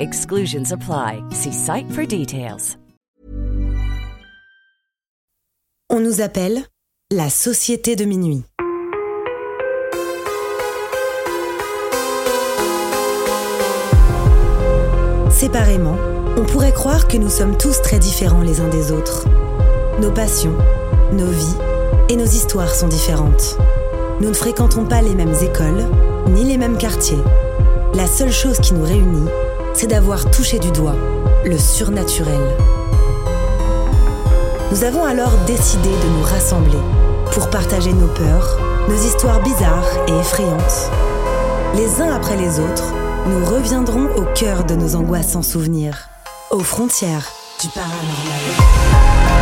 Exclusions apply. See site for details. On nous appelle la société de minuit. Séparément, on pourrait croire que nous sommes tous très différents les uns des autres. Nos passions, nos vies et nos histoires sont différentes. Nous ne fréquentons pas les mêmes écoles, ni les mêmes quartiers. La seule chose qui nous réunit, c'est d'avoir touché du doigt le surnaturel. Nous avons alors décidé de nous rassembler pour partager nos peurs, nos histoires bizarres et effrayantes. Les uns après les autres, nous reviendrons au cœur de nos angoissants souvenirs, aux frontières du paranormal.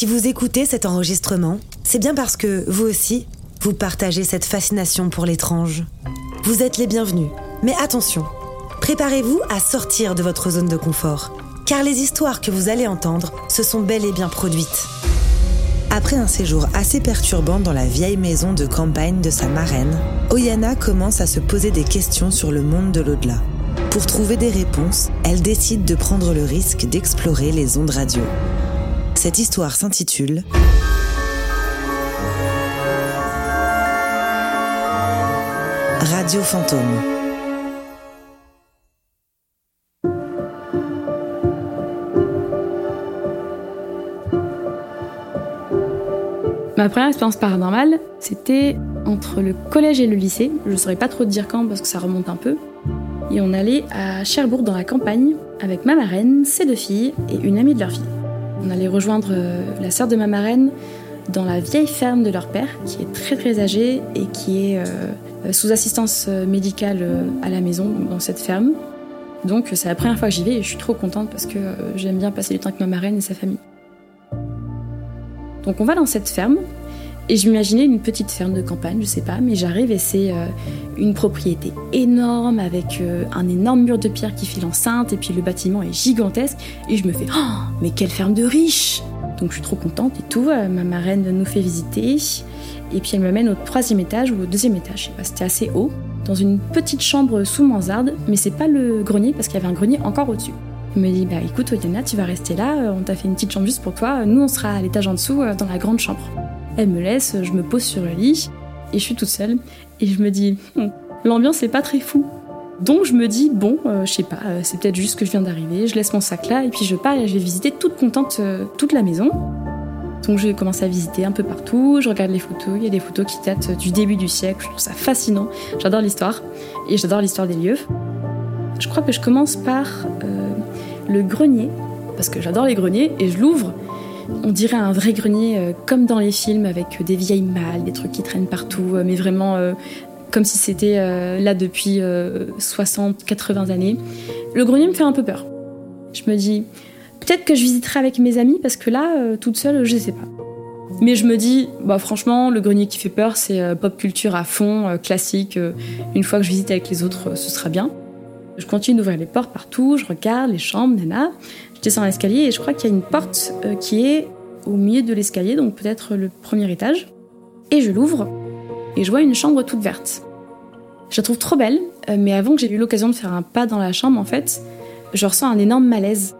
Si vous écoutez cet enregistrement, c'est bien parce que, vous aussi, vous partagez cette fascination pour l'étrange. Vous êtes les bienvenus. Mais attention, préparez-vous à sortir de votre zone de confort, car les histoires que vous allez entendre se sont bel et bien produites. Après un séjour assez perturbant dans la vieille maison de campagne de sa marraine, Oyana commence à se poser des questions sur le monde de l'au-delà. Pour trouver des réponses, elle décide de prendre le risque d'explorer les ondes radio. Cette histoire s'intitule Radio Fantôme. Ma première expérience paranormale, c'était entre le collège et le lycée. Je ne saurais pas trop dire quand parce que ça remonte un peu. Et on allait à Cherbourg dans la campagne avec ma marraine, ses deux filles et une amie de leur fille. On allait rejoindre euh, la sœur de ma marraine dans la vieille ferme de leur père, qui est très très âgée et qui est euh, sous assistance médicale euh, à la maison, dans cette ferme. Donc c'est la première fois que j'y vais et je suis trop contente parce que j'aime bien passer du temps avec ma marraine et sa famille. Donc on va dans cette ferme et je m'imaginais une petite ferme de campagne, je sais pas, mais j'arrive et c'est euh, une propriété énorme avec euh, un énorme mur de pierre qui file enceinte et puis le bâtiment est gigantesque et je me fais oh, mais quelle ferme de riche Donc je suis trop contente et tout, euh, ma marraine nous fait visiter et puis elle me mène au troisième étage ou au deuxième étage, c'était assez haut, dans une petite chambre sous mansarde, mais c'est pas le grenier parce qu'il y avait un grenier encore au-dessus. Elle me dit bah écoute Oyana tu vas rester là, on t'a fait une petite chambre juste pour toi, nous on sera à l'étage en dessous dans la grande chambre. Elle me laisse, je me pose sur le lit et je suis toute seule et je me dis Hum, l'ambiance est pas très fou. Donc je me dis, bon, euh, je sais pas, euh, c'est peut-être juste que je viens d'arriver, je laisse mon sac là et puis je pars et je vais visiter toute contente euh, toute la maison. Donc je commence à visiter un peu partout, je regarde les photos, il y a des photos qui datent du début du siècle, je trouve ça fascinant, j'adore l'histoire et j'adore l'histoire des lieux. Je crois que je commence par le grenier, parce que j'adore les greniers, et je l'ouvre. On dirait un vrai grenier comme dans les films avec des vieilles malles, des trucs qui traînent partout, mais vraiment comme si c'était euh, là depuis 60, euh, 80 années. Le grenier me fait un peu peur. Je me dis, peut-être que je visiterai avec mes amis parce que là, euh, toute seule, je sais pas. Mais je me dis, bah franchement, le grenier qui fait peur, c'est pop culture à fond, classique. une fois que je visite avec les autres, ce sera bien. Je continue d'ouvrir les portes partout, je regarde les chambres, nana. Je descends l'escalier et je crois qu'il y a une porte qui est au milieu de l'escalier, donc peut-être le premier étage. Et je l'ouvre et je vois une chambre toute verte. Je la trouve trop belle, euh, mais avant que j'ai eu l'occasion de faire un pas dans la chambre, en fait, je ressens un énorme malaise,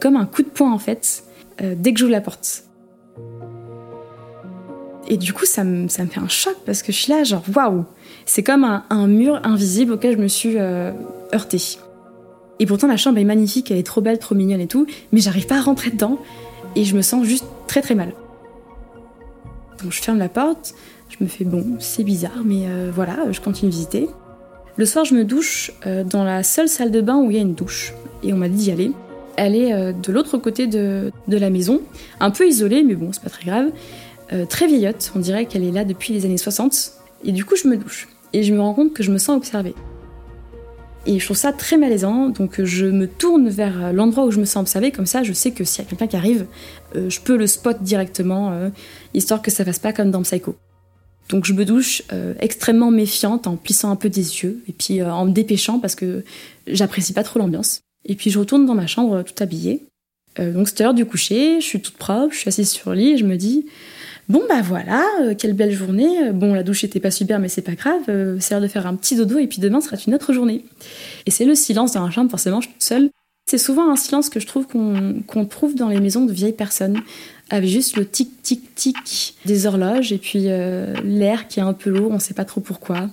comme un coup de poing en fait, euh, dès que j'ouvre la porte. Et du coup, ça me, fait un choc parce que je suis là, genre waouh, c'est comme un, mur invisible auquel je me suis euh, heurtée. Et pourtant, la chambre est magnifique, elle est trop belle, trop mignonne et tout, mais j'arrive pas à rentrer dedans et je me sens juste très très mal. Donc je ferme la porte, je me fais bon, c'est bizarre, mais euh, voilà, je continue de visiter. Le soir, je me douche euh, dans la seule salle de bain où il y a une douche. Et on m'a dit d'y aller. Elle est euh, de l'autre côté de, la maison, un peu isolée, mais bon, c'est pas très grave. très vieillotte, on dirait qu'elle est là depuis les années 60. Et du coup, je me douche. Et je me rends compte que je me sens observée. Et je trouve ça très malaisant, donc je me tourne vers l'endroit où je me sens observée, comme ça je sais que s'il y a quelqu'un qui arrive, je peux le spot directement, histoire que ça fasse pas comme dans Psycho. Donc je me douche euh, extrêmement méfiante en plissant un peu des yeux et puis euh, en me dépêchant parce que j'apprécie pas trop l'ambiance. Et puis je retourne dans ma chambre tout habillée. Euh, donc c'est l'heure du coucher, je suis toute propre, je suis assise sur le lit et je me dis bon bah voilà, quelle belle journée. Bon la douche était pas super mais c'est pas grave, c'est l'heure de faire un petit dodo et puis demain sera une autre journée. Et c'est le silence dans la chambre, forcément je suis toute seule. C'est souvent un silence que je trouve qu'on trouve dans les maisons de vieilles personnes avec juste le tic tic tic des horloges et puis euh, l'air qui est un peu lourd, on ne sait pas trop pourquoi,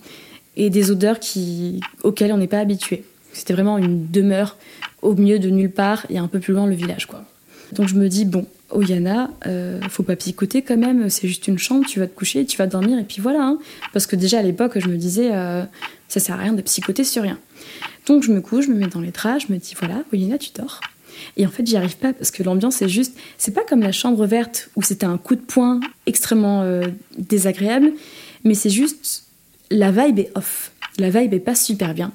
et des odeurs qui, auxquelles on n'est pas habitué. C'était vraiment une demeure au milieu de nulle part et un peu plus loin le village quoi. Donc je me dis bon, Oyana, euh, faut pas picoter quand même, c'est juste une chambre, tu vas te coucher, tu vas dormir et puis voilà. Hein. Parce que déjà à l'époque je me disais euh, ça sert à rien de psychoter sur rien. Donc je me couche, je me mets dans les draps, je me dis voilà, Oyana tu dors. Et en fait, j'y arrive pas parce que l'ambiance est juste. C'est pas comme la chambre verte où c'était un coup de poing extrêmement euh, désagréable, mais c'est juste. La vibe est off. La vibe est pas super bien.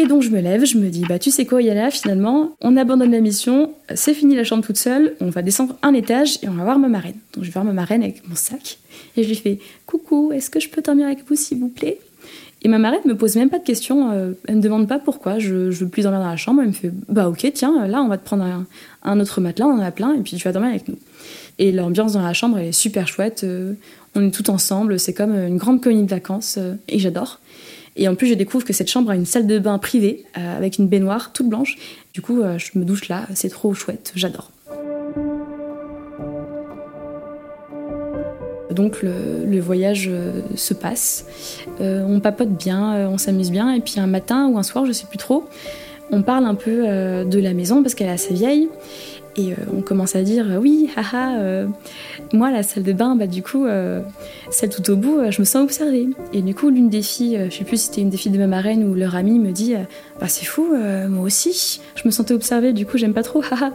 Et donc je me lève, je me dis, bah tu sais quoi, Yana, finalement, on abandonne la mission, c'est fini la chambre toute seule, on va descendre un étage et on va voir ma marraine. Donc je vais voir ma marraine avec mon sac et je lui fais, coucou, est-ce que je peux dormir avec vous s'il vous plaît? Et ma marraine me pose même pas de questions, euh, elle me demande pas pourquoi je, je veux plus dormir dans la chambre, elle me fait bah ok tiens là on va te prendre un, autre matelas, on en a plein et puis tu vas dormir avec nous. Et l'ambiance dans la chambre est super chouette, euh, on est tout ensemble, c'est comme une grande colonie de vacances euh, et j'adore. Et en plus je découvre que cette chambre a une salle de bain privée avec une baignoire toute blanche. Du coup je me douche là, c'est trop chouette, j'adore. Donc le, voyage euh, se passe, euh, on papote bien, euh, on s'amuse bien, et puis un matin ou un soir, je sais plus trop, on parle un peu de la maison parce qu'elle est assez vieille. Et on commence à dire oui, haha, moi la salle de bain, bah du coup, celle tout au bout, je me sens observée. Et du coup, l'une des filles, je sais plus si c'était une des filles de ma marraine ou leur amie, me dit bah c'est fou, moi aussi, je me sentais observée, du coup j'aime pas trop, haha.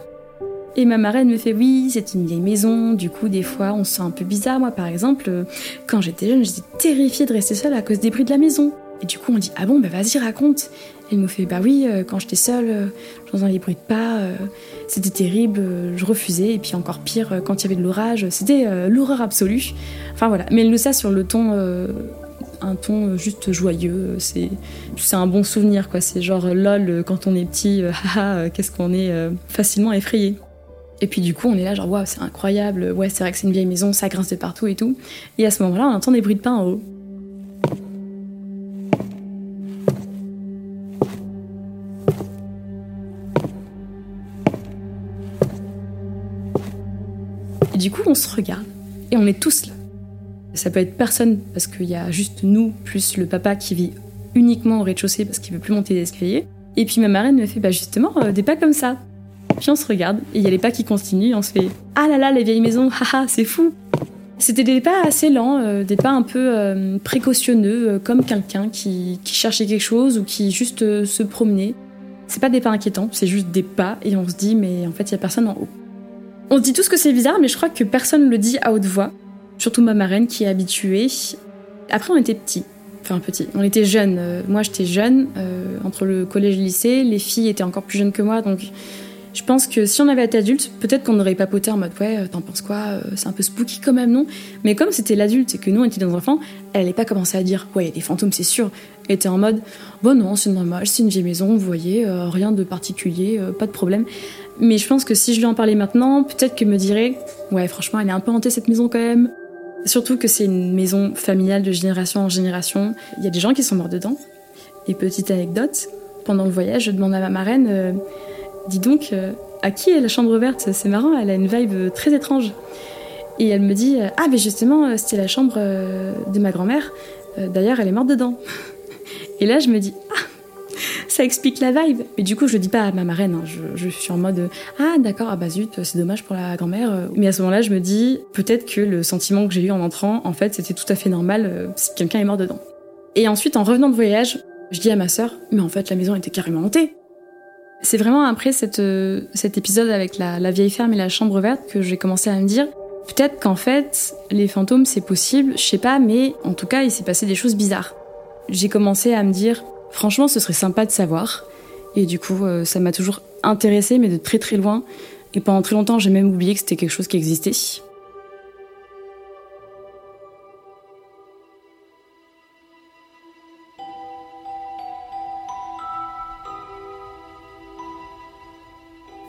Et ma marraine me fait oui, c'est une vieille maison, du coup des fois on se sent un peu bizarre. Moi par exemple, euh, quand j'étais jeune, j'étais terrifiée de rester seule à cause des bruits de la maison. Et du coup on dit ah bon bah vas-y raconte. Elle me fait bah oui, euh, quand j'étais seule, euh, j'entendais les bruits de pas, c'était terrible, je refusais. Et puis encore pire, quand il y avait de l'orage, c'était l'horreur absolue. Enfin voilà, mais elle nous ça sur le ton un ton juste joyeux. C'est, un bon souvenir, quoi. C'est genre lol, quand on est petit, haha, qu'est-ce qu'on est facilement effrayé. Et puis du coup, on est là genre waouh, c'est incroyable. Ouais, c'est vrai que c'est une vieille maison, ça grince de partout et tout. Et à ce moment-là, on entend des bruits de pas en haut. Et du coup, on se regarde et on est tous là. Ça peut être personne parce qu'il y a juste nous plus le papa qui vit uniquement au rez-de-chaussée parce qu'il veut plus monter les escaliers. Et puis ma marraine me fait bah justement euh, des pas comme ça. Puis on se regarde et il y a les pas qui continuent et on se fait ah là là les vieilles maisons, haha c'est fou. C'était des pas assez lents, euh, des pas un peu euh, précautionneux, comme quelqu'un qui, qui, cherchait quelque chose ou qui juste se promenait. C'est pas des pas inquiétants, c'est juste des pas et on se dit mais en fait il y a personne en haut. On se dit tous que c'est bizarre, mais je crois que personne le dit à haute voix. Surtout ma marraine qui est habituée. Après on était petits, enfin petit. On était jeunes. Euh, moi, j'étais jeune, euh, entre le collège et le lycée. Les filles étaient encore plus jeunes que moi, donc je pense que si on avait été adulte, peut-être qu'on aurait papoté en mode ouais, euh, t'en penses quoi C'est un peu spooky quand même, non? Mais comme c'était l'adulte et que nous on était des enfants, elle n'allait pas commencer à dire ouais, des fantômes, c'est sûr. Elle était en mode bon non, c'est normal, c'est une vieille maison, vous voyez, rien de particulier, pas de problème. Mais je pense que si je lui en parlais maintenant, peut-être qu'elle me dirait ouais, franchement, elle est un peu hantée cette maison quand même. Surtout que c'est une maison familiale de génération en génération. Il y a des gens qui sont morts dedans. Et petite anecdote, pendant le voyage, je demande à ma marraine, euh, dis donc, euh, à qui est la chambre verte? C'est marrant, elle a une vibe très étrange. Et elle me dit, euh, ah mais justement, c'était la chambre de ma grand-mère. D'ailleurs, elle est morte dedans. Et là, je me dis, ah ça explique la vibe. Mais du coup, je le dis pas à ma marraine. Hein. Je, suis en mode ah d'accord, ah bah zut, c'est dommage pour la grand-mère. Mais à ce moment-là, je me dis peut-être que le sentiment que j'ai eu en entrant, en fait, c'était tout à fait normal euh, si quelqu'un est mort dedans. Et ensuite, en revenant de voyage, je dis à ma sœur, mais en fait, la maison était carrément hantée. C'est vraiment après euh, cet épisode avec la, la vieille ferme et la chambre verte que j'ai commencé à me dire peut-être qu'en fait, les fantômes, c'est possible, je sais pas, mais en tout cas, il s'est passé des choses bizarres. J'ai commencé à me dire Franchement, ce serait sympa de savoir. Et du coup, euh, ça m'a toujours intéressé, mais de très très loin. Et pendant très longtemps, j'ai même oublié que c'était quelque chose qui existait.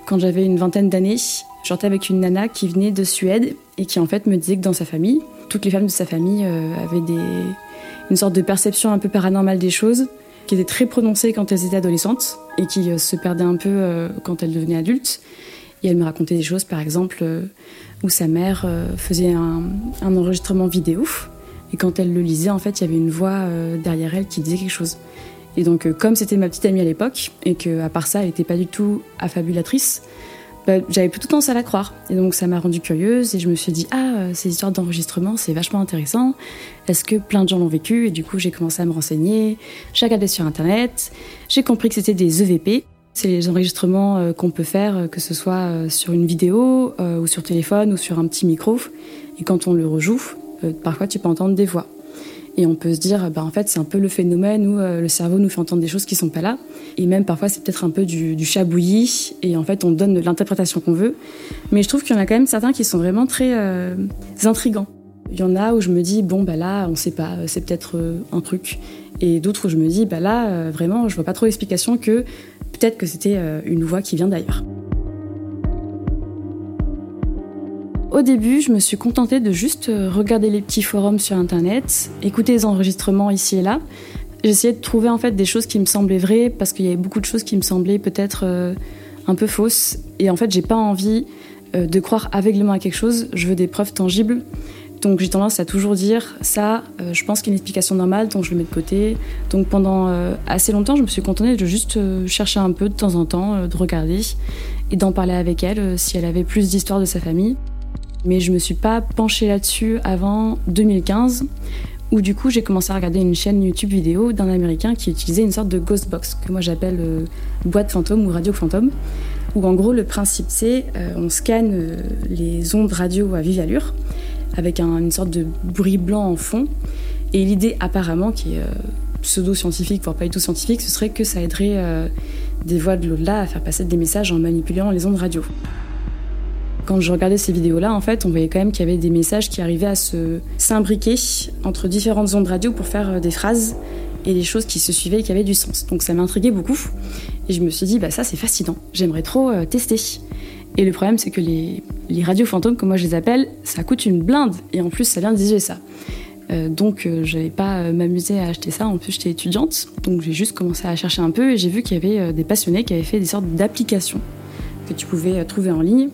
Quand j'avais une vingtaine d'années, j'étais avec une nana qui venait de Suède et qui en fait me disait que dans sa famille, toutes les femmes de sa famille euh, avaient une sorte de perception un peu paranormale des choses qui étaient très prononcées quand elles étaient adolescentes et qui euh, se perdaient un peu euh, quand elles devenaient adultes. Et elle me racontait des choses, par exemple, où sa mère faisait un, enregistrement vidéo. Et quand elle le lisait, en fait, il y avait une voix derrière elle qui disait quelque chose. Et donc, comme c'était ma petite amie à l'époque, et qu'à part ça, elle n'était pas du tout affabulatrice, bah, j'avais plutôt tendance à la croire. Et donc ça m'a rendue curieuse et je me suis dit, ah, euh, ces histoires d'enregistrement, c'est vachement intéressant. Est-ce que plein de gens l'ont vécu? Et du coup, j'ai commencé à me renseigner. J'ai regardé sur Internet. J'ai compris que c'était des EVP. C'est les enregistrements euh, qu'on peut faire, euh, que ce soit sur une vidéo ou sur téléphone ou sur un petit micro. Et quand on le rejoue, parfois tu peux entendre des voix. Et on peut se dire, bah, en fait, c'est un peu le phénomène où euh, le cerveau nous fait entendre des choses qui sont pas là. Et même parfois, c'est peut-être un peu du, du chabouillis. Et en fait, on donne l'interprétation qu'on veut. Mais je trouve qu'il y en a quand même certains qui sont vraiment très euh, intrigants. Il y en a où je me dis, bon, bah là, on sait pas, c'est peut-être euh, un truc. Et d'autres où je me dis, bah là, vraiment, je vois pas trop l'explication que peut-être que c'était une voix qui vient d'ailleurs. Au début, je me suis contentée de juste euh, regarder les petits forums sur internet, écouter les enregistrements ici et là. J'essayais de trouver en fait des choses qui me semblaient vraies parce qu'il y avait beaucoup de choses qui me semblaient peut-être euh, un peu fausses. Et en fait, j'ai pas envie euh, de croire aveuglément à quelque chose. Je veux des preuves tangibles. Donc j'ai tendance à toujours dire ça, je pense qu'il y a une explication normale, donc je le mets de côté. Donc pendant assez longtemps, je me suis contentée de juste chercher un peu de temps en temps, de regarder et d'en parler avec elle si elle avait plus d'histoires de sa famille mais je me suis pas penchée là-dessus avant 2015 où du coup j'ai commencé à regarder une chaîne YouTube vidéo d'un américain qui utilisait une sorte de ghost box que moi j'appelle euh, boîte fantôme ou radio fantôme où en gros le principe c'est euh, on scanne euh, les ondes radio à vive allure avec une sorte de bruit blanc en fond et l'idée apparemment qui est pseudo-scientifique voire pas du tout scientifique ce serait que ça aiderait des voix de l'au-delà à faire passer des messages en manipulant les ondes radio. Quand je regardais ces vidéos-là, en fait, on voyait quand même qu'il y avait des messages qui arrivaient à se s'imbriquer entre différentes ondes radio pour faire euh, des phrases et des choses qui se suivaient et qui avaient du sens. Donc ça m'intriguait beaucoup. Et je me suis dit, bah ça c'est fascinant, j'aimerais trop euh, tester. Et le problème, c'est que les, radios fantômes, comme moi je les appelle, ça coûte une blinde. Et en plus, ça vient des USA. Euh, donc je n'allais pas m'amuser à acheter ça. En plus, j'étais étudiante. Donc j'ai juste commencé à chercher un peu et j'ai vu qu'il y avait des passionnés qui avaient fait des sortes d'applications que tu pouvais trouver en ligne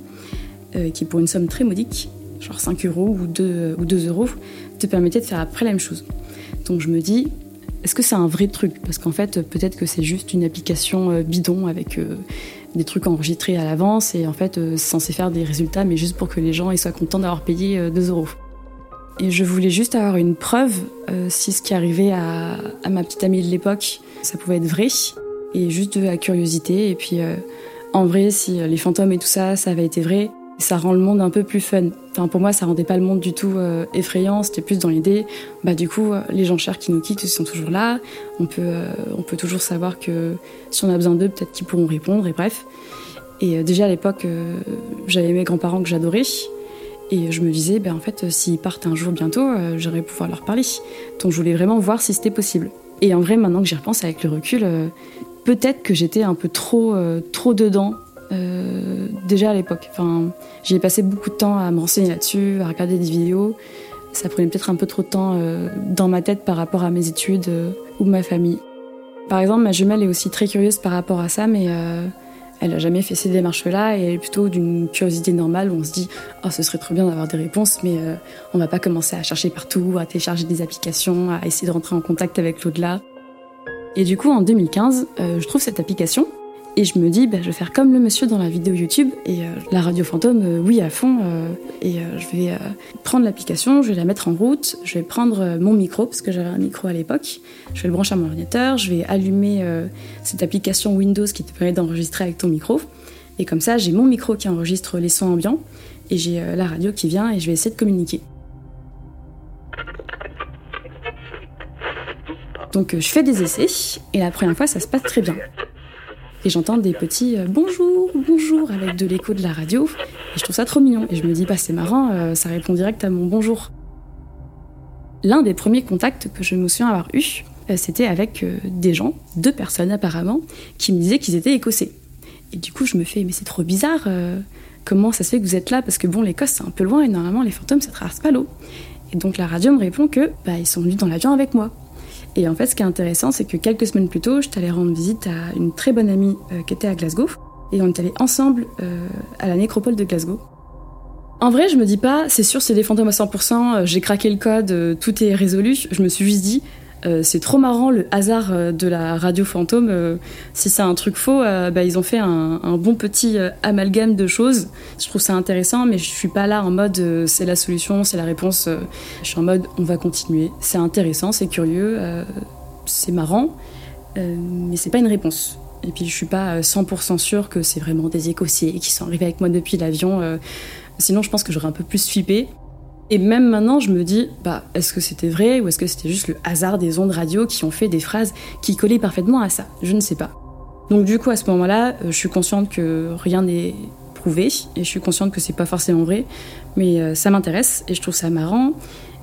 euh, qui pour une somme très modique, genre 5 euros ou 2, ou 2 euros, te permettait de faire après la même chose. Donc je me dis, est-ce que c'est un vrai truc? Parce qu'en fait, peut-être que c'est juste une application euh, bidon avec euh, des trucs enregistrés à l'avance et en fait, c'est censé faire des résultats, mais juste pour que les gens soient contents d'avoir payé 2 euros. Et je voulais juste avoir une preuve si ce qui arrivait à ma petite amie de l'époque, ça pouvait être vrai, et juste de la curiosité. Et puis, en vrai, si les fantômes et tout ça, ça avait été vrai, ça rend le monde un peu plus fun. Pour moi, ça rendait pas le monde du tout euh, effrayant, c'était plus dans l'idée, bah du coup, euh, les gens chers qui nous quittent, sont toujours là, on peut, euh, on peut toujours savoir que si on a besoin d'eux, peut-être qu'ils pourront répondre, et bref. Et déjà à l'époque, j'avais mes grands-parents que j'adorais, et je me disais, ben en fait, s'ils partent un jour bientôt, j'aurais pouvoir leur parler. Donc je voulais vraiment voir si c'était possible. Et en vrai, maintenant que j'y repense avec le recul, peut-être que j'étais un peu trop, trop dedans euh, déjà à l'époque. Enfin, j'y ai passé beaucoup de temps à me renseigner là-dessus, à regarder des vidéos. Ça prenait peut-être un peu trop de temps euh, dans ma tête par rapport à mes études euh, ou ma famille. Par exemple, ma jumelle est aussi très curieuse par rapport à ça, mais elle n'a jamais fait ces démarches-là et elle est plutôt d'une curiosité normale où on se dit oh, ce serait trop bien d'avoir des réponses, mais on va pas commencer à chercher partout, à télécharger des applications, à essayer de rentrer en contact avec l'au-delà. Et du coup, en 2015, je trouve cette application et je me dis, bah, je vais faire comme le monsieur dans la vidéo YouTube et euh, la radio fantôme, euh, oui, à fond. Euh, et je vais prendre l'application, je vais la mettre en route, je vais prendre mon micro, parce que j'avais un micro à l'époque, je vais le brancher à mon ordinateur, je vais allumer cette application Windows qui te permet d'enregistrer avec ton micro. Et comme ça, j'ai mon micro qui enregistre les sons ambiants et j'ai la radio qui vient et je vais essayer de communiquer. Donc je fais des essais et la première fois ça se passe très bien et j'entends des petits euh, bonjour, bonjour avec de l'écho de la radio. Et je trouve ça trop mignon. Et je me dis, bah c'est marrant, euh, ça répond direct à mon bonjour. L'un des premiers contacts que je me souviens avoir eu, euh, c'était avec des gens, deux personnes apparemment, qui me disaient qu'ils étaient écossais. Et du coup, je me fais, mais c'est trop bizarre, comment ça se fait que vous êtes là? Parce que bon, l'Écosse c'est un peu loin et normalement les fantômes ça traverse pas l'eau. Et donc la radio me répond que bah, ils sont venus dans l'avion avec moi. Et en fait, ce qui est intéressant, c'est que quelques semaines plus tôt, je t'allais rendre visite à une très bonne amie euh, qui était à Glasgow. Et on est allés ensemble euh, à la nécropole de Glasgow. En vrai, je me dis pas, c'est sûr, c'est des fantômes à 100%, euh, j'ai craqué le code, tout est résolu. Je me suis juste dit, euh, c'est trop marrant le hasard euh, de la radio fantôme. Euh, si c'est un truc faux, bah, ils ont fait un, bon petit amalgame de choses. Je trouve ça intéressant, mais je suis pas là en mode c'est la solution, c'est la réponse. je suis en mode on va continuer. C'est intéressant, c'est curieux, c'est marrant, mais c'est pas une réponse. Et puis je suis pas 100% sûre que c'est vraiment des Écossais qui sont arrivés avec moi depuis l'avion. sinon, je pense que j'aurais un peu plus flippé. Et même maintenant, je me dis, bah, est-ce que c'était vrai ou est-ce que c'était juste le hasard des ondes radio qui ont fait des phrases qui collaient parfaitement à ça? Je ne sais pas. Donc du coup, à ce moment-là, euh, je suis consciente que rien n'est prouvé et je suis consciente que c'est pas forcément vrai, mais euh, ça m'intéresse et je trouve ça marrant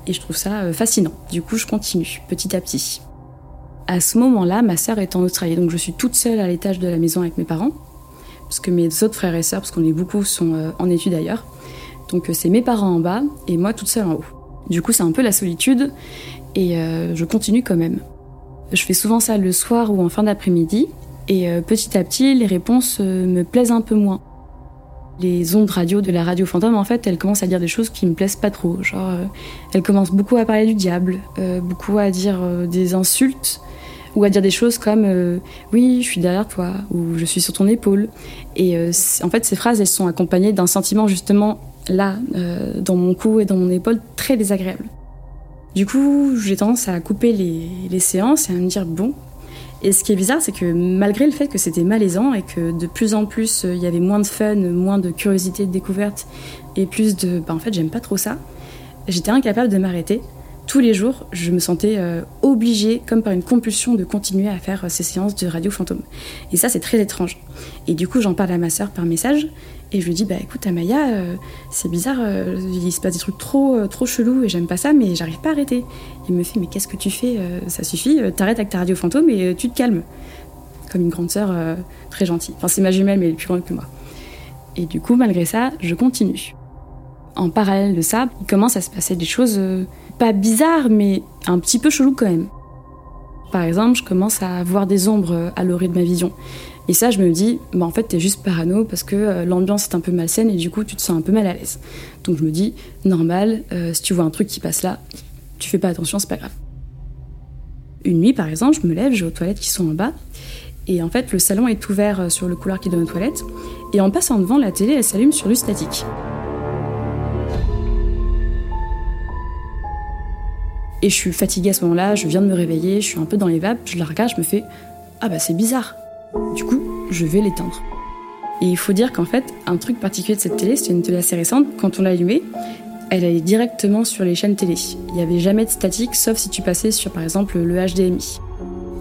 et je trouve ça euh, fascinant. Du coup, je continue petit à petit. À ce moment-là, ma sœur est en Australie, donc je suis toute seule à l'étage de la maison avec mes parents, parce que mes autres frères et sœurs, parce qu'on est beaucoup, sont en études ailleurs. Donc euh, c'est mes parents en bas et moi toute seule en haut. Du coup c'est un peu la solitude et euh, je continue quand même. Je fais souvent ça le soir ou en fin d'après-midi et euh, petit à petit les réponses me plaisent un peu moins. Les ondes radio de la radio fantôme, en fait, elles commencent à dire des choses qui me plaisent pas trop. Genre, elles commencent beaucoup à parler du diable, beaucoup à dire des insultes, ou à dire des choses comme oui, je suis derrière toi ou je suis sur ton épaule. Et en fait, ces phrases, elles sont accompagnées d'un sentiment justement là, euh, dans mon cou et dans mon épaule, très désagréable. Du coup, j'ai tendance à couper les, séances et à me dire bon. Et ce qui est bizarre, c'est que malgré le fait que c'était malaisant et que de plus en plus euh, il y avait moins de fun, moins de curiosité de découverte et plus de bah en fait j'aime pas trop ça, j'étais incapable de m'arrêter. Tous les jours, je me sentais euh, obligée, comme par une compulsion, de continuer à faire ces séances de radio fantôme. Et ça, c'est très étrange. Et du coup, j'en parle à ma sœur par message et je lui dis, bah écoute, Amaya, euh, c'est bizarre, euh, il se passe des trucs trop, euh, trop chelous et j'aime pas ça, mais j'arrive pas à arrêter. Il me fait, mais qu'est-ce que tu fais Ça suffit, t'arrêtes avec ta radio fantôme et tu te calmes. Comme une grande sœur très gentille. Enfin, c'est ma jumelle, mais elle est plus grande que moi. Et du coup, malgré ça, je continue. En parallèle de ça, il commence à se passer des choses pas bizarres, mais un petit peu chelou quand même. Par exemple, je commence à voir des ombres à l'orée de ma vision. Et ça, je me dis, bah en fait, t'es juste parano parce que euh, l'ambiance est un peu malsaine et du coup, tu te sens un peu mal à l'aise. Donc je me dis, normal, euh, si tu vois un truc qui passe là, tu fais pas attention, c'est pas grave. Une nuit, par exemple, je me lève, j'ai aux toilettes qui sont en bas. Et en fait, le salon est ouvert euh, sur le couloir qui donne aux toilettes. Et en passant devant, la télé, elle s'allume sur du statique. Et je suis fatiguée à ce moment-là, je viens de me réveiller, je suis un peu dans les vapes, je la regarde, je me fais Ah bah c'est bizarre. Du coup, je vais l'éteindre. Et il faut dire qu'en fait, un truc particulier de cette télé, c'était une télé assez récente, quand on l'a allumée, elle allait directement sur les chaînes télé. Il n'y avait jamais de statique, sauf si tu passais sur par exemple le HDMI.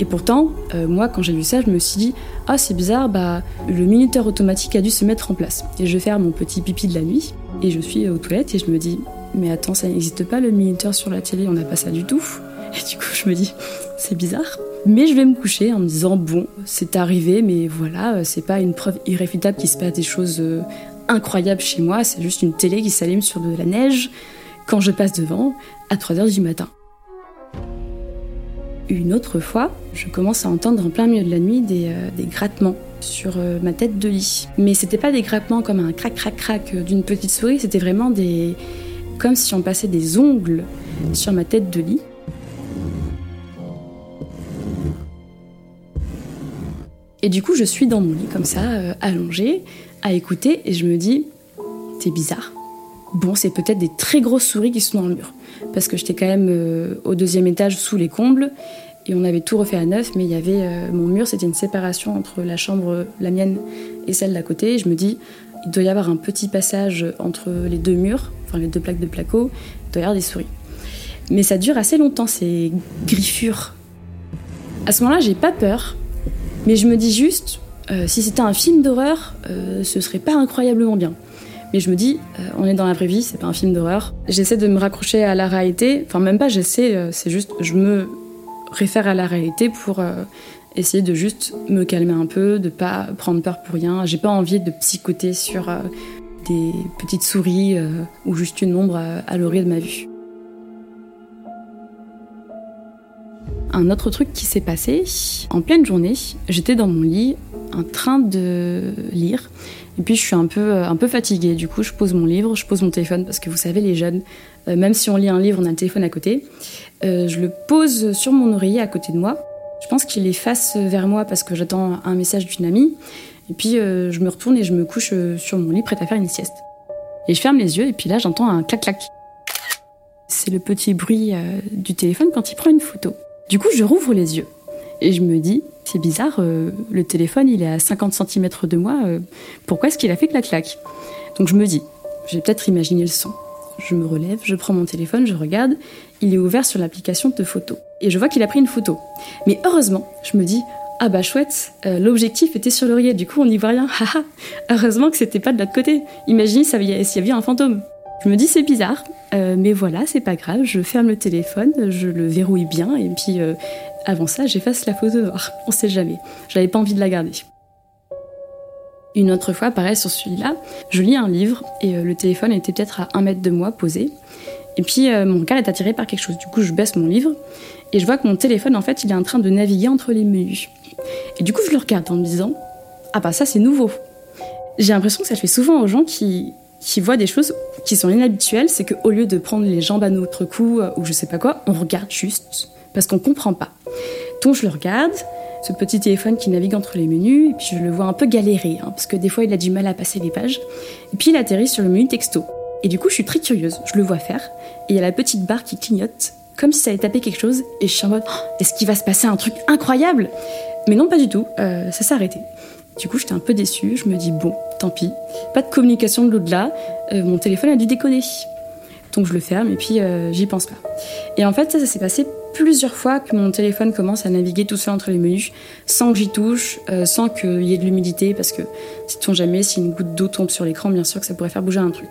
Et pourtant, euh, moi, quand j'ai vu ça, je me suis dit Ah, c'est bizarre, bah, le minuteur automatique a dû se mettre en place. Et je vais faire mon petit pipi de la nuit, et je suis aux toilettes, et je me dis Mais attends, ça n'existe pas le minuteur sur la télé, on n'a pas ça du tout. Et du coup, je me dis C'est bizarre. Mais je vais me coucher en me disant Bon, c'est arrivé, mais voilà, c'est pas une preuve irréfutable qu'il se passe des choses euh, incroyables chez moi, c'est juste une télé qui s'allume sur de la neige quand je passe devant à 3h du matin. Une autre fois, je commence à entendre en plein milieu de la nuit des, euh, grattements sur euh, ma tête de lit. Mais c'était pas des grattements comme un crac crac crac euh, d'une petite souris, c'était vraiment des comme si on passait des ongles sur ma tête de lit. Et du coup, je suis dans mon lit comme ça, allongée, à écouter, et je me dis, c'est bizarre. Bon, c'est peut-être des très grosses souris qui sont dans le mur parce que j'étais quand même euh, au deuxième étage sous les combles et on avait tout refait à neuf, mais il y avait euh, mon mur, c'était une séparation entre la chambre, la mienne et celle d'à côté. Et je me dis, il doit y avoir un petit passage entre les deux murs, enfin les deux plaques de placo, il doit y avoir des souris. Mais ça dure assez longtemps, ces griffures. À ce moment-là, j'ai pas peur, mais je me dis juste, euh, si c'était un film d'horreur, ce serait pas incroyablement bien. Mais je me dis, euh, on est dans la vraie vie, c'est pas un film d'horreur. J'essaie de me raccrocher à la réalité. Enfin, même pas j'essaie, euh, c'est juste, je me réfère à la réalité pour euh, essayer de juste me calmer un peu, de pas prendre peur pour rien. J'ai pas envie de psychoter sur des petites souris ou juste une ombre à l'orée de ma vue. Un autre truc qui s'est passé, en pleine journée, j'étais dans mon lit en train de lire et puis je suis un peu, un peu fatiguée. Du coup, je pose mon livre, je pose mon téléphone parce que vous savez, les jeunes, euh, même si on lit un livre, on a le téléphone à côté. Euh, je le pose sur mon oreiller à côté de moi. Je pense qu'il est face vers moi parce que j'attends un message d'une amie. Et puis euh, je me retourne et je me couche sur mon lit prête à faire une sieste. Et je ferme les yeux et puis là j'entends un clac-clac. C'est le petit bruit du téléphone quand il prend une photo. Du coup, je rouvre les yeux et je me dis, c'est bizarre, euh, le téléphone il est à 50 cm de moi, euh, pourquoi est-ce qu'il a fait clac-clac? Donc je me dis, j'ai peut-être imaginé le son. Je me relève, je prends mon téléphone, je regarde, il est ouvert sur l'application de photos. Et je vois qu'il a pris une photo. Mais heureusement, je me dis, ah bah chouette, euh, l'objectif était sur l'oreiller, du coup on n'y voit rien. Heureusement que c'était pas de l'autre côté. Imaginez s'il y avait un fantôme. Je me dis c'est bizarre, mais voilà, c'est pas grave, je ferme le téléphone, je le verrouille bien, et puis avant ça, j'efface la photo. On sait jamais. J'avais pas envie de la garder. Une autre fois, pareil sur celui-là, je lis un livre et euh, le téléphone était peut-être à un mètre de moi posé. Et puis euh, mon regard est attiré par quelque chose. Du coup, je baisse mon livre et je vois que mon téléphone, en fait, il est en train de naviguer entre les menus. Et du coup, je le regarde en me disant Ah bah ça, c'est nouveau. J'ai l'impression que ça fait souvent aux gens qui, qui voient des choses qui sont inhabituelles, c'est qu'au lieu de prendre les jambes à notre cou euh, ou je sais pas quoi, on regarde juste parce qu'on comprend pas. Donc je le regarde, ce petit téléphone qui navigue entre les menus, et puis je le vois un peu galérer, hein, parce que des fois il a du mal à passer les pages. Et puis il atterrit sur le menu texto. Et du coup je suis très curieuse, je le vois faire, et il y a la petite barre qui clignote, comme si ça allait taper quelque chose, et je suis en mode, oh, est-ce qu'il va se passer un truc incroyable? Mais non, pas du tout, euh, ça s'est arrêté. Du coup j'étais un peu déçue, je me dis, bon, tant pis, pas de communication de l'au-delà, euh, mon téléphone a dû déconner. Donc je le ferme et puis euh, j'y pense pas. Et en fait ça, ça s'est passé plusieurs fois que mon téléphone commence à naviguer tout seul entre les menus, sans que j'y touche, sans qu'il y ait de l'humidité, parce que sait-on jamais, si une goutte d'eau tombe sur l'écran, bien sûr que ça pourrait faire bouger un truc.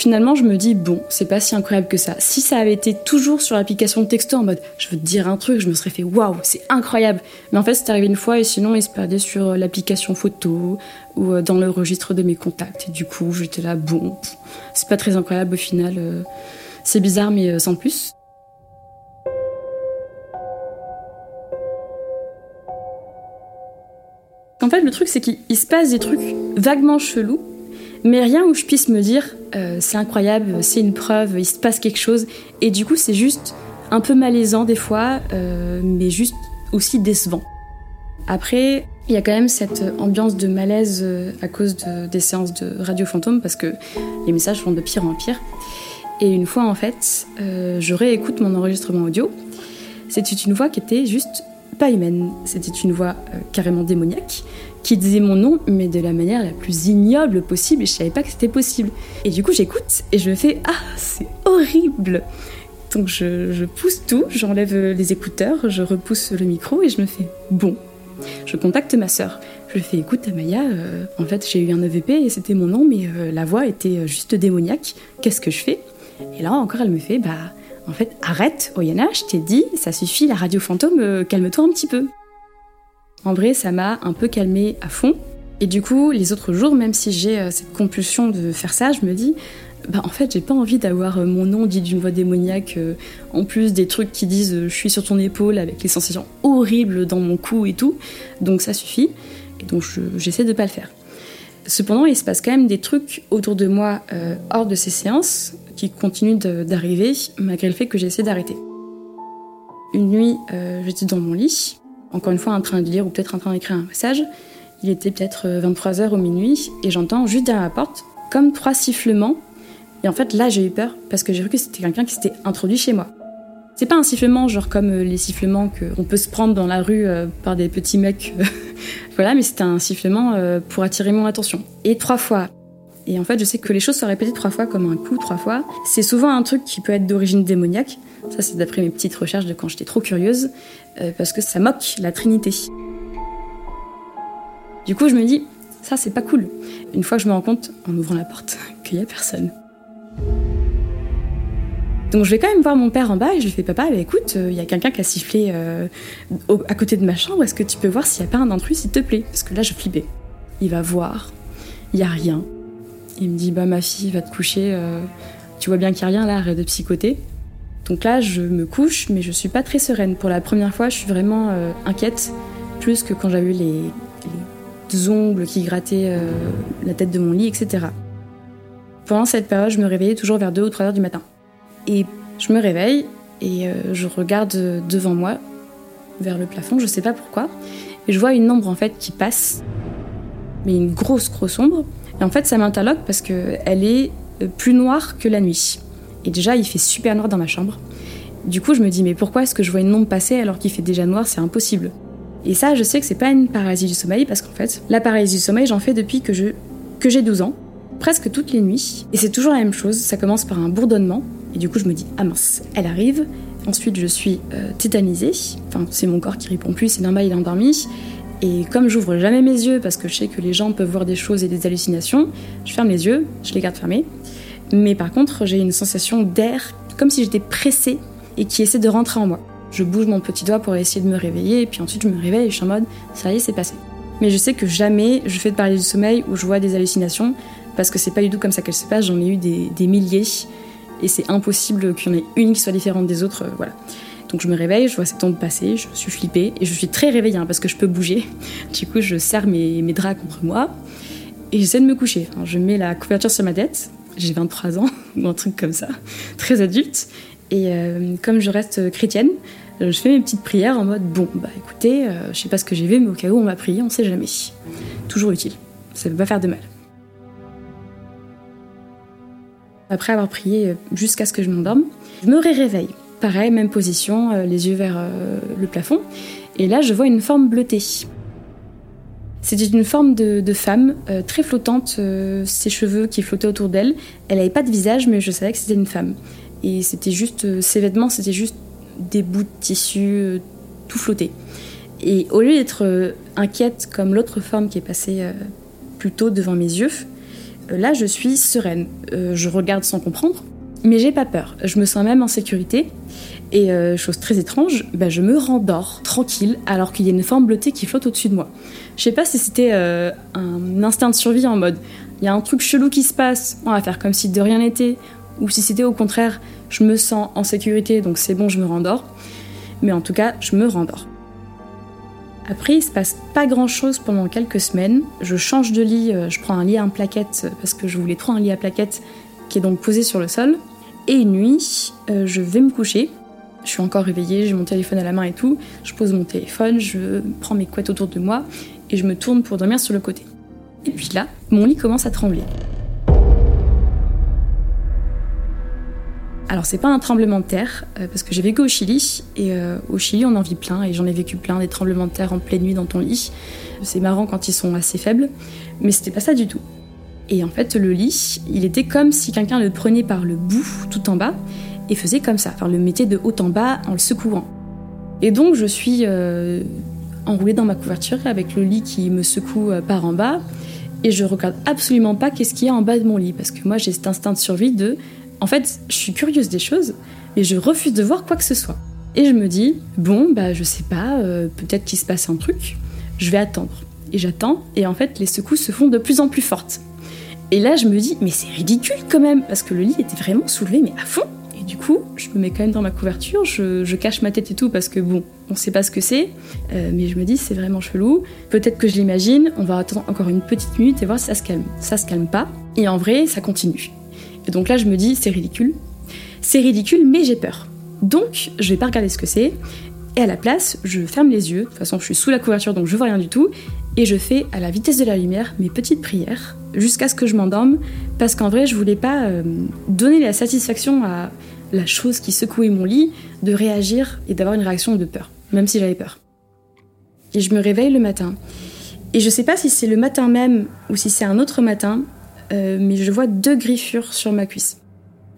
Finalement, je me dis, bon, c'est pas si incroyable que ça. Si ça avait été toujours sur l'application texto en mode, je veux te dire un truc, je me serais fait, waouh, c'est incroyable. Mais en fait, c'est arrivé une fois et sinon, il se perdait sur l'application photo ou euh, dans le registre de mes contacts. Et du coup, j'étais là, bon, c'est pas très incroyable au final. Euh, c'est bizarre, mais sans plus. En fait, le truc, c'est qu'il se passe des trucs vaguement chelous, mais rien où je puisse me dire euh, c'est incroyable, c'est une preuve, il se passe quelque chose. Et du coup, c'est juste un peu malaisant des fois, euh, mais juste aussi décevant. Après, il y a quand même cette ambiance de malaise euh, à cause des séances de radio fantôme parce que les messages vont de pire en pire. Et une fois en fait, je réécoute mon enregistrement audio. C'était une voix qui était juste pas humaine. C'était une voix carrément démoniaque qui disait mon nom, mais de la manière la plus ignoble possible, et je savais pas que c'était possible. Et du coup, j'écoute et je me fais Ah, c'est horrible Donc je, pousse tout, j'enlève les écouteurs, je repousse le micro et je me fais Bon, je contacte ma sœur. Je lui fais écoute Amaya, euh, en fait j'ai eu un EVP et c'était mon nom, mais euh, la voix était juste démoniaque. Qu'est-ce que je fais? Et là encore elle me fait bah en fait arrête Oyana, je t'ai dit, ça suffit la radio fantôme, euh, calme-toi un petit peu. En vrai ça m'a un peu calmé à fond. Et du coup les autres jours, même si j'ai cette compulsion de faire ça, je me dis bah en fait j'ai pas envie d'avoir mon nom dit d'une voix démoniaque en plus des trucs qui disent je suis sur ton épaule avec les sensations horribles dans mon cou et tout. Donc ça suffit. Et donc j'essaie de pas le faire. Cependant il se passe quand même des trucs autour de moi euh, hors de ces séances qui continuent d'arriver malgré le fait que j'essaie d'arrêter. Une nuit euh, j'étais dans mon lit encore une fois en train de lire ou peut-être en train d'écrire un message il était peut-être 23h ou minuit et j'entends juste derrière la porte comme trois sifflements et en fait, là, j'ai eu peur parce que j'ai cru que c'était quelqu'un qui s'était introduit chez moi. C'est pas un sifflement genre comme euh, les sifflements qu'on peut se prendre dans la rue euh, par des petits mecs. euh, voilà, mais c'était un sifflement euh, pour attirer mon attention. Et trois fois. Et en fait, je sais que les choses sont répétées trois fois comme un coup, trois fois. C'est souvent un truc qui peut être d'origine démoniaque. Ça, c'est d'après mes petites recherches de quand j'étais trop curieuse, euh, parce que ça moque la Trinité. Du coup, je me dis, ça, c'est pas cool. Une fois que je me rends compte, en ouvrant la porte, qu'il y a personne. Donc je vais quand même voir mon père en bas et je lui fais papa, bah, écoute, il y a quelqu'un qui a sifflé euh, à côté de ma chambre, est-ce que tu peux voir s'il n'y a pas un intrus s'il te plaît? Parce que là je flippais. Il va voir, il y a rien. Il me dit bah ma fille va te coucher, euh, tu vois bien qu'il n'y a rien là, arrête de psychoter. Donc là je me couche mais je suis pas très sereine. Pour la première fois je suis vraiment euh, inquiète, plus que quand j'avais eu les, les ongles qui grattaient euh, la tête de mon lit, etc. Pendant cette période, je me réveillais toujours vers 2 ou 3 heures du matin. Et je me réveille et euh, je regarde devant moi, vers le plafond, je sais pas pourquoi, et je vois une ombre en fait qui passe, mais une grosse grosse ombre. Et en fait, ça m'interloque parce que elle est plus noire que la nuit. Et déjà, il fait super noir dans ma chambre. Du coup, je me dis mais pourquoi est-ce que je vois une ombre passer alors qu'il fait déjà noir? C'est impossible. Et ça, je sais que c'est pas une paralysie du sommeil parce qu'en fait, la paralysie du sommeil, j'en fais depuis que je que j'ai 12 ans, presque toutes les nuits. Et c'est toujours la même chose. Ça commence par un bourdonnement. Et du coup, je me dis ah mince, elle arrive. Ensuite, je suis euh, tétanisée. Enfin, c'est mon corps qui répond plus. C'est normal, il est endormi. Et comme j'ouvre jamais mes yeux parce que je sais que les gens peuvent voir des choses et des hallucinations, je ferme les yeux, je les garde fermés. Mais par contre, j'ai une sensation d'air comme si j'étais pressée et qui essaie de rentrer en moi. Je bouge mon petit doigt pour essayer de me réveiller, et puis ensuite je me réveille et je suis en mode ça y est, c'est passé. Mais je sais que jamais je fais de paralysie du sommeil où je vois des hallucinations, parce que c'est pas du tout comme ça qu'elles se passent, j'en ai eu des, milliers, et c'est impossible qu'il y en ait une qui soit différente des autres, euh, voilà. Donc je me réveille, je vois cette onde passer, je suis flippée, et je suis très réveillée hein, parce que je peux bouger. Du coup, je serre mes, draps contre moi, et j'essaie de me coucher. Je mets la couverture sur ma tête, j'ai 23 ans, ou un truc comme ça, très adulte. Et euh, comme je reste chrétienne, euh, je fais mes petites prières en mode bon, bah écoutez, euh, je sais pas ce que j'ai vu, mais au cas où on m'a prié, on sait jamais. Toujours utile, ça peut pas faire de mal. Après avoir prié euh, jusqu'à ce que je m'endorme, je me réveille. Pareil, même position, les yeux vers le plafond. Et là, je vois une forme bleutée. C'était une forme de, femme, euh, très flottante, euh, ses cheveux qui flottaient autour d'elle. Elle n'avait pas de visage, mais je savais que c'était une femme. Et c'était juste, euh, ses vêtements, c'était juste des bouts de tissu, tout flotté. Et au lieu d'être inquiète comme l'autre forme qui est passée plus tôt devant mes yeux, là je suis sereine. Je regarde sans comprendre, mais j'ai pas peur. Je me sens même en sécurité. Et euh, chose très étrange, bah, je me rendors tranquille alors qu'il y a une forme bleutée qui flotte au-dessus de moi. Je sais pas si c'était euh, un instinct de survie en mode il y a un truc chelou qui se passe, on va faire comme si de rien n'était, ou si c'était au contraire je me sens en sécurité donc c'est bon, je me rendors. Mais en tout cas, je me rendors. Après, il se passe pas grand chose pendant quelques semaines. Je change de lit, euh, je prends un lit à plaquette parce que je voulais trop un lit à plaquette qui est donc posé sur le sol. Et nuit, euh, je vais me coucher Je suis encore réveillée, j'ai mon téléphone à la main et tout. Je pose mon téléphone, je prends mes couettes autour de moi et je me tourne pour dormir sur le côté. Et puis là, mon lit commence à trembler. Alors c'est pas un tremblement de terre, euh, parce que j'ai vécu au Chili, et euh, au Chili on en vit plein, et j'en ai vécu plein, des tremblements de terre en pleine nuit dans ton lit. C'est marrant quand ils sont assez faibles, mais c'était pas ça du tout. Et en fait le lit, il était comme si quelqu'un le prenait par le bout tout en bas, et faisait comme ça, enfin le mettait de haut en bas en le secouant. Et donc je suis euh, enroulée dans ma couverture avec le lit qui me secoue par en bas, et je regarde absolument pas qu'est-ce qu'il y a en bas de mon lit, parce que moi j'ai cet instinct de survie de en fait, je suis curieuse des choses, mais je refuse de voir quoi que ce soit. Et je me dis, bon, bah je sais pas, euh, peut-être qu'il se passe un truc, je vais attendre. Et j'attends, et en fait, les secousses se font de plus en plus fortes. Et là, je me dis, mais c'est ridicule quand même, parce que le lit était vraiment soulevé, mais à fond. Et du coup, je me mets quand même dans ma couverture, je, cache ma tête et tout, parce que bon, on sait pas ce que c'est, euh, mais je me dis, c'est vraiment chelou. Peut-être que je l'imagine, on va attendre encore une petite minute et voir si ça se calme. Ça se calme pas, et en vrai, ça continue. Et donc là, je me dis, c'est ridicule. C'est ridicule, mais j'ai peur. Donc, je vais pas regarder ce que c'est. Et à la place, je ferme les yeux. De toute façon, je suis sous la couverture, donc je vois rien du tout. Et je fais à la vitesse de la lumière mes petites prières jusqu'à ce que je m'endorme. Parce qu'en vrai, je voulais pas euh, donner la satisfaction à la chose qui secouait mon lit de réagir et d'avoir une réaction de peur, même si j'avais peur. Et je me réveille le matin. Et je sais pas si c'est le matin même ou si c'est un autre matin, euh, mais je vois deux griffures sur ma cuisse.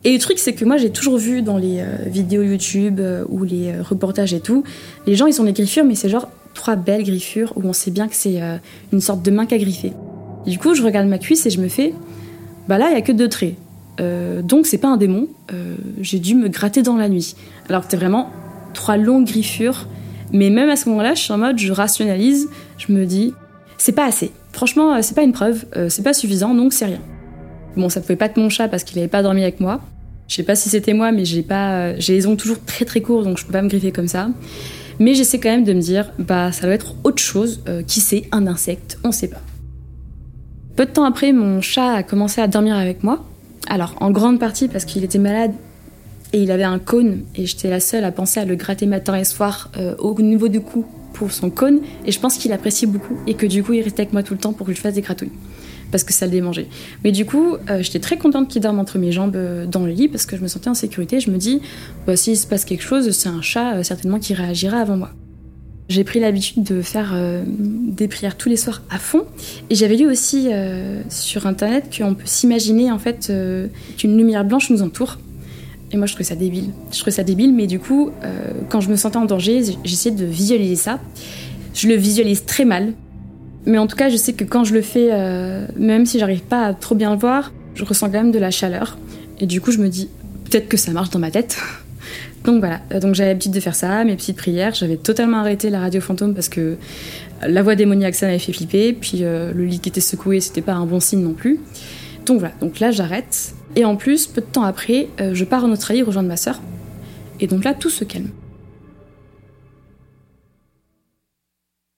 Et le truc, c'est que moi, j'ai toujours vu dans les euh, vidéos YouTube ou les reportages et tout, les gens, ils ont des griffures, mais c'est genre trois belles griffures où on sait bien que c'est une sorte de main qu'à griffer. Du coup, je regarde ma cuisse et je me fais, bah là, il y a que deux traits. donc, c'est pas un démon. j'ai dû me gratter dans la nuit. Alors que c'était vraiment trois longues griffures. Mais même à ce moment-là, je suis en mode, je rationalise, je me dis, c'est pas assez. Franchement, euh, c'est pas une preuve, euh, c'est pas suffisant, donc c'est rien. Bon, ça pouvait pas être mon chat parce qu'il avait pas dormi avec moi. Je sais pas si c'était moi, mais j'ai pas, euh, j'ai les ongles toujours très très courts, donc je peux pas me griffer comme ça. Mais j'essaie quand même de me dire, bah ça doit être autre chose. qui sait, un insecte, on sait pas. Peu de temps après, mon chat a commencé à dormir avec moi. Alors, en grande partie parce qu'il était malade et il avait un cône, et j'étais la seule à penser à le gratter matin et soir au niveau du cou pour son cône et je pense qu'il apprécie beaucoup et que du coup il restait avec moi tout le temps pour que je fasse des gratouilles parce que ça le démangeait. Mais du coup, euh, j'étais très contente qu'il dorme entre mes jambes euh, dans le lit parce que je me sentais en sécurité. Je me dis, bah, s'il se passe quelque chose, c'est un chat euh, certainement qui réagira avant moi. J'ai pris l'habitude de faire des prières tous les soirs à fond. Et j'avais lu aussi sur internet qu'on peut s'imaginer en fait qu'une lumière blanche nous entoure. Et moi, je trouvais ça débile. Je trouvais ça débile, mais du coup, quand je me sentais en danger, j'essayais de visualiser ça. Je le visualise très mal. Mais en tout cas, je sais que quand je le fais, euh, même si j'arrive pas à trop bien le voir, je ressens quand même de la chaleur. Et du coup, je me dis, peut-être que ça marche dans ma tête. Donc voilà, euh, donc j'avais l'habitude de faire ça, mes petites prières. J'avais totalement arrêté la radio fantôme parce que la voix démoniaque, ça m'avait fait flipper. Puis le lit qui était secoué, c'était pas un bon signe non plus. Donc voilà, donc là j'arrête. Et en plus, peu de temps après, euh, je pars en Australie rejoindre ma sœur. Et donc là, tout se calme.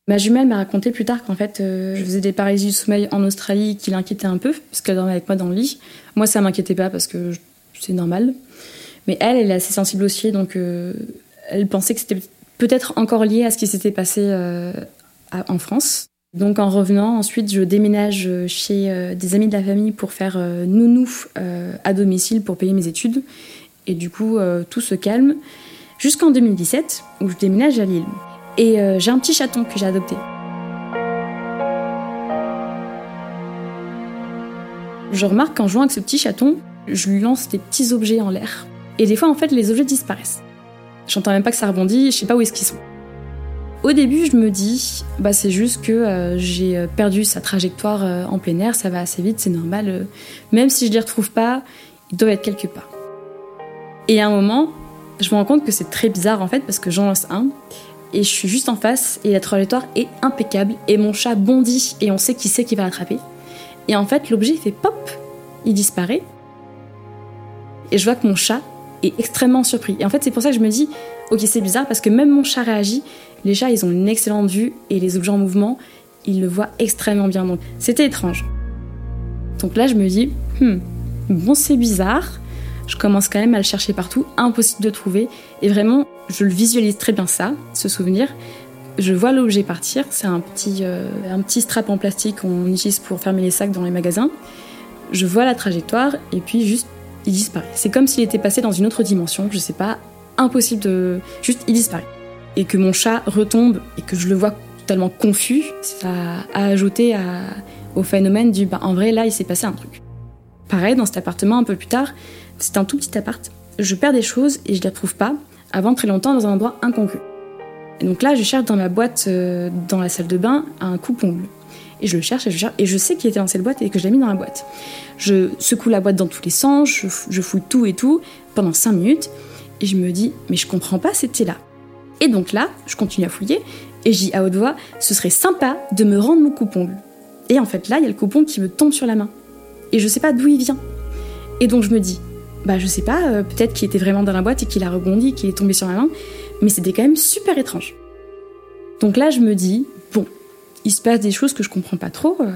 Ma jumelle m'a raconté plus tard qu'en fait, euh, je faisais des paralysies du sommeil en Australie qui l'inquiétaient un peu, parce qu'elle dormait avec moi dans le lit. Moi, ça m'inquiétait pas parce que c'est normal. Mais elle, elle est assez sensible aussi, donc euh, elle pensait que c'était peut-être encore lié à ce qui s'était passé en France. Donc en revenant, ensuite, je déménage chez euh, des amis de la famille pour faire euh, nounou euh, à domicile pour payer mes études. Et du coup, tout se calme jusqu'en 2017 où je déménage à Lille. Et j'ai un petit chaton que j'ai adopté. Je remarque qu'en jouant avec ce petit chaton, je lui lance des petits objets en l'air. Et des fois, en fait, les objets disparaissent. J'entends même pas que ça rebondit, je sais pas où est-ce qu'ils sont. Au début, je me dis, bah, c'est juste que euh, j'ai euh, perdu sa trajectoire euh, en plein air, ça va assez vite, c'est normal. même si je ne les retrouve pas, ils doivent être quelque part. Et à un moment, je me rends compte que c'est très bizarre en fait, parce que j'en lance un, et je suis juste en face, et la trajectoire est impeccable, et mon chat bondit, et on sait qui c'est qui va l'attraper. Et en fait, l'objet fait pop, il disparaît. Et je vois que mon chat est extrêmement surpris. Et en fait, c'est pour ça que je me dis, ok, c'est bizarre, parce que même mon chat réagit, les chats, ils ont une excellente vue et les objets en mouvement, ils le voient extrêmement bien. Donc c'était étrange. Donc là, je me dis, hmm, bon, c'est bizarre. Je commence quand même à le chercher partout, impossible de trouver. Et vraiment, Je le visualise très bien ça, ce souvenir. Je vois l'objet partir, c'est un petit, euh, un petit strap en plastique qu'on utilise pour fermer les sacs dans les magasins. Je vois la trajectoire et puis juste il disparaît. C'est comme s'il était passé dans une autre dimension, je sais pas, impossible de. Juste il disparaît. Et que mon chat retombe et que je le vois totalement confus, ça a ajouté au phénomène du bah, en vrai là il s'est passé un truc. Pareil, dans cet appartement un peu plus tard, c'est un tout petit appart. Je perds des choses et je les retrouve pas avant très longtemps dans un endroit incongru. Et donc là, je cherche dans ma boîte, euh, dans la salle de bain, un coupe-ongle. Et je le cherche et je cherche, et je sais qu'il était dans cette boîte et que je l'ai mis dans la boîte. Je secoue la boîte dans tous les sens, je, fouille tout et tout pendant 5 minutes, et je me dis, mais je comprends pas, c'était là. Et donc là, je continue à fouiller, et je dis à haute voix, ce serait sympa de me rendre mon coupe-ongle. Et en fait, là, il y a le coupe qui me tombe sur la main. Et je sais pas d'où il vient. Et donc je me dis, bah je sais pas, euh, peut-être qu'il était vraiment dans la boîte et qu'il a rebondi, qu'il est tombé sur ma main, mais c'était quand même super étrange. Donc là, je me dis, bon, il se passe des choses que je comprends pas trop. Euh,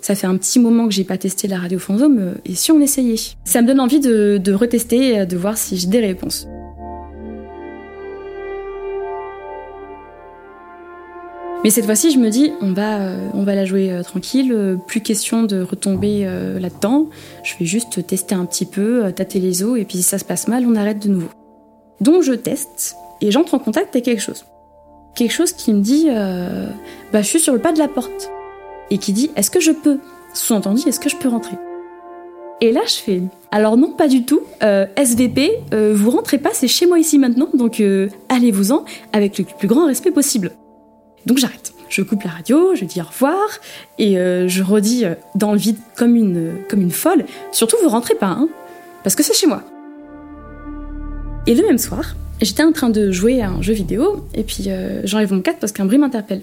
ça fait un petit moment que j'ai pas testé la radio fantôme, euh, et si on essayait? Ça me donne envie de retester, de voir si j'ai des réponses. Mais cette fois-ci, je me dis, on va, euh, on va la jouer euh, tranquille, euh, plus question de retomber là-dedans. Je vais juste tester un petit peu, tâter les os, et puis si ça se passe mal, on arrête de nouveau. Donc je teste, et j'entre en contact avec quelque chose. Quelque chose qui me dit, bah je suis sur le pas de la porte. Et qui dit, est-ce que je peux? Sous-entendu, est-ce que je peux rentrer? Et là, je fais, alors non, pas du tout. SVP, vous rentrez pas, c'est chez moi ici maintenant, donc allez-vous-en avec le plus grand respect possible. Donc j'arrête. Je coupe la radio, je dis au revoir et euh, je redis euh, dans le vide comme une, comme une folle. Surtout, vous rentrez pas, hein, parce que c'est chez moi. Et le même soir, j'étais en train de jouer à un jeu vidéo et puis euh, j'enlève mon casque parce qu'un bruit m'interpelle.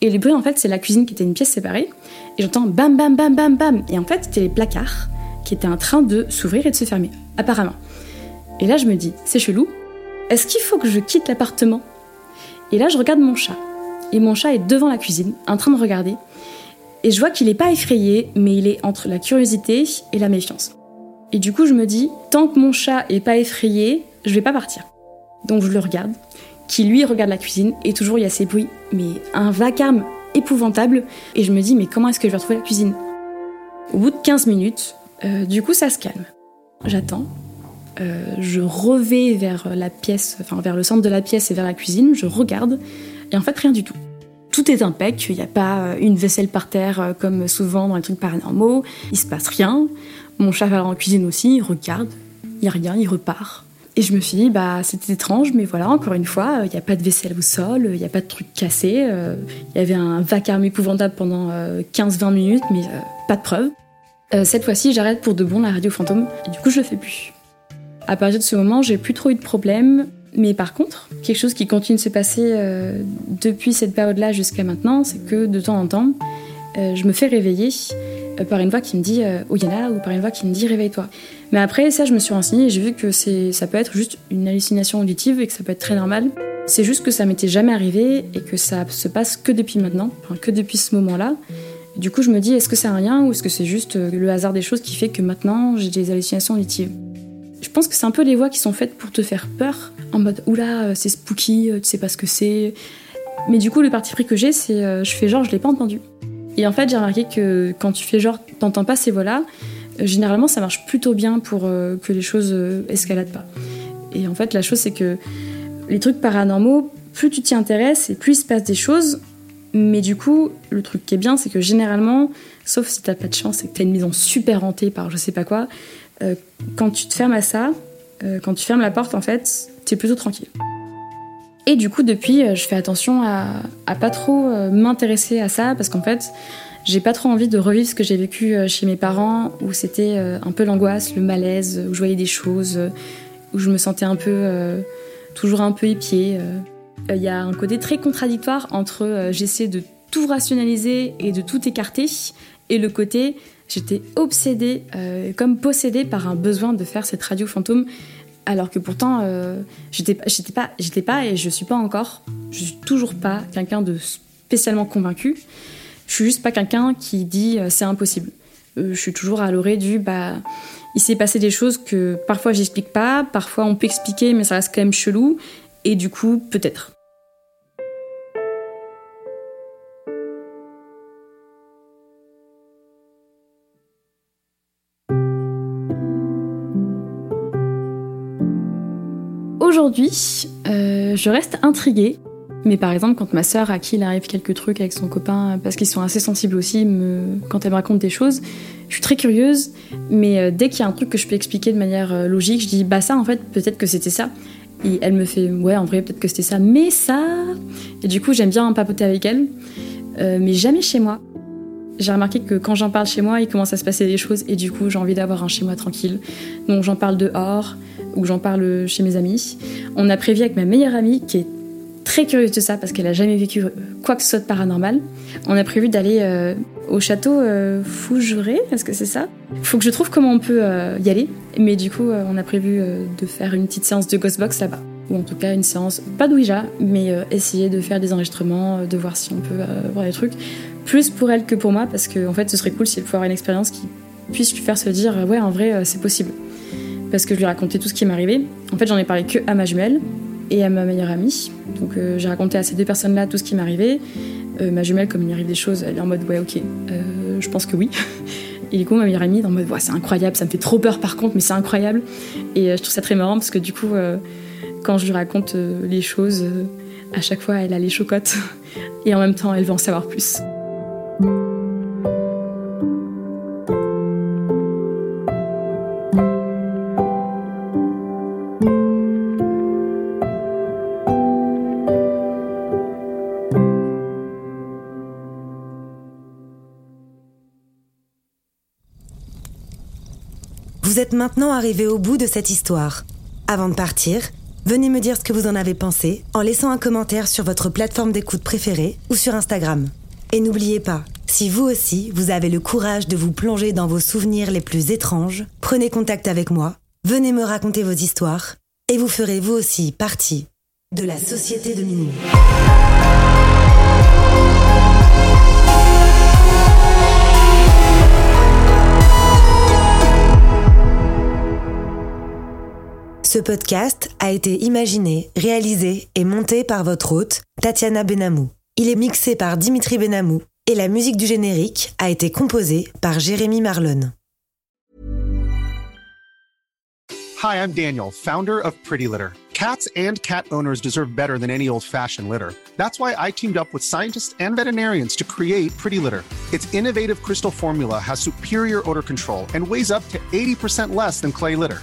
Et le bruit, en fait, c'est la cuisine qui était une pièce séparée et j'entends bam bam bam bam bam. Et en fait, c'était les placards qui étaient en train de s'ouvrir et de se fermer, apparemment. Et là, je me dis, c'est chelou. Est-ce qu'il faut que je quitte l'appartement? Et là, je regarde mon chat et mon chat est devant la cuisine, en train de regarder. Et je vois qu'il n'est pas effrayé, mais il est entre la curiosité et la méfiance. Et du coup, je me dis, tant que mon chat est pas effrayé, je vais pas partir. Donc je le regarde, qui lui regarde la cuisine, et toujours il y a ces bruits, mais un vacarme épouvantable. Et je me dis, mais comment est-ce que je vais retrouver la cuisine? Au bout de 15 minutes, euh, du coup, ça se calme. J'attends. Euh, je revais vers la pièce, enfin vers le centre de la pièce et vers la cuisine, je regarde, et en fait, rien du tout. Tout est impec, il n'y a pas euh, une vaisselle par terre euh, comme souvent dans les trucs paranormaux, il se passe rien. Mon chat va en cuisine aussi, il regarde, il n'y a rien, il repart. Et je me suis dit, bah c'était étrange, mais voilà, encore une fois, il n'y a pas de vaisselle au sol, il n'y a pas de trucs cassés, il y avait un vacarme épouvantable pendant 15-20 minutes, mais pas de preuve. cette fois-ci, j'arrête pour de bon la radio fantôme, et du coup, je le fais plus. À partir de ce moment, j'ai plus trop eu de problèmes. Mais par contre, quelque chose qui continue de se passer euh, depuis cette période-là jusqu'à maintenant, c'est que de temps en temps, euh, je me fais réveiller euh, par une voix qui me dit Oyana ou par une voix qui me dit réveille-toi. Mais après ça, je me suis renseignée et j'ai vu que ça peut être juste une hallucination auditive et que ça peut être très normal. C'est juste que ça m'était jamais arrivé et que ça se passe que depuis maintenant, que depuis ce moment-là. Du coup, je me dis est-ce que c'est un rien ou est-ce que c'est juste le hasard des choses qui fait que maintenant j'ai des hallucinations auditives? Je pense que c'est un peu les voix qui sont faites pour te faire peur, en mode oula, euh, c'est spooky, euh, tu sais pas ce que c'est. Mais du coup, le parti pris que j'ai, c'est euh, je fais genre, je l'ai pas entendu. Et en fait, j'ai remarqué que quand tu fais genre, t'entends pas ces voix-là, généralement ça marche plutôt bien pour que les choses escaladent pas. Et en fait, la chose, c'est que les trucs paranormaux, plus tu t'y intéresses et plus il se passe des choses. Mais du coup, le truc qui est bien, c'est que généralement, sauf si t'as pas de chance et que t'as une maison super hantée par je sais pas quoi, euh, quand tu te fermes à ça, euh, quand tu fermes la porte, en fait, tu es plutôt tranquille. Et du coup, depuis, euh, je fais attention à, à pas trop m'intéresser à ça parce qu'en fait, j'ai pas trop envie de revivre ce que j'ai vécu chez mes parents où c'était un peu l'angoisse, le malaise, où je voyais des choses, où je me sentais un peu, toujours un peu épiée. Il y a un côté très contradictoire entre j'essaie de tout rationaliser et de tout écarter et le côté J'étais obsédée, euh, comme possédée par un besoin de faire cette radio fantôme, alors que pourtant, euh, j'étais pas, j'étais pas et je suis pas encore, je suis toujours pas quelqu'un de spécialement convaincu. Je suis juste pas quelqu'un qui dit euh, c'est impossible. je suis toujours à l'orée du bah il s'est passé des choses que parfois j'explique pas, parfois on peut expliquer mais ça reste quand même chelou. Et du coup, peut-être. Aujourd'hui, euh, je reste intriguée. Mais par exemple, quand ma sœur, à qui il arrive quelques trucs avec son copain, parce qu'ils sont assez sensibles aussi, quand elle me raconte des choses, je suis très curieuse. Mais euh, dès qu'il y a un truc que je peux expliquer de manière euh, logique, je dis bah ça en fait, peut-être que c'était ça. Et elle me fait ouais, en vrai, peut-être que c'était ça, mais ça. Et du coup, j'aime bien papoter avec elle, mais jamais chez moi. J'ai remarqué que quand j'en parle chez moi, il commence à se passer des choses et du coup, j'ai envie d'avoir un chez moi tranquille. Donc j'en parle dehors ou j'en parle chez mes amis. On a prévu avec ma meilleure amie qui est très curieuse de ça parce qu'elle a jamais vécu quoi que ce soit de paranormal. On a prévu d'aller euh, au château euh, est-ce que c'est ça? Faut que je trouve comment on peut euh, y aller. Mais du coup, on a prévu de faire une petite séance de Ghostbox là-bas. Ou en tout cas une séance, pas d'Ouija, mais essayer de faire des enregistrements, de voir si on peut voir des trucs plus pour elle que pour moi, parce que en fait, ce serait cool si elle pouvait avoir une expérience qui puisse lui faire se dire ouais, en vrai, euh, c'est possible. Parce que je lui ai raconté tout ce qui arrivé. En fait, j'en ai parlé que à ma jumelle et à ma meilleure amie. Donc, euh, j'ai raconté à ces deux personnes-là tout ce qui arrivé. Euh, ma jumelle, comme il arrive des choses, elle est en mode ouais, ok, je pense que oui. Et du coup, ma meilleure amie, en mode ouais, c'est incroyable, ça me fait trop peur par contre, mais c'est incroyable. Et je trouve ça très marrant parce que du coup, quand je lui raconte les choses, à chaque fois, elle a les chocottes. Et en même temps, elle veut en savoir plus. Vous êtes maintenant arrivé au bout de cette histoire. Avant de partir, venez me dire ce que vous en avez pensé en laissant un commentaire sur votre plateforme d'écoute préférée ou sur Instagram. Et n'oubliez pas, si vous aussi, vous avez le courage de vous plonger dans vos souvenirs les plus étranges, prenez contact avec moi, venez me raconter vos histoires, et vous ferez vous aussi partie de la Société de Minuit. Ce podcast a été imaginé, réalisé et monté par votre hôte, Tatiana Benamou. Il est mixé par Dimitri Benamou et la musique du générique a été composée par Jérémy Marlon. Hi, I'm Daniel, founder of Pretty Litter. Cats and cat owners deserve better than any old-fashioned litter. That's why I teamed up with scientists and veterinarians to create Pretty Litter. Its innovative crystal formula has superior odor control and weighs up to 80% less than clay litter.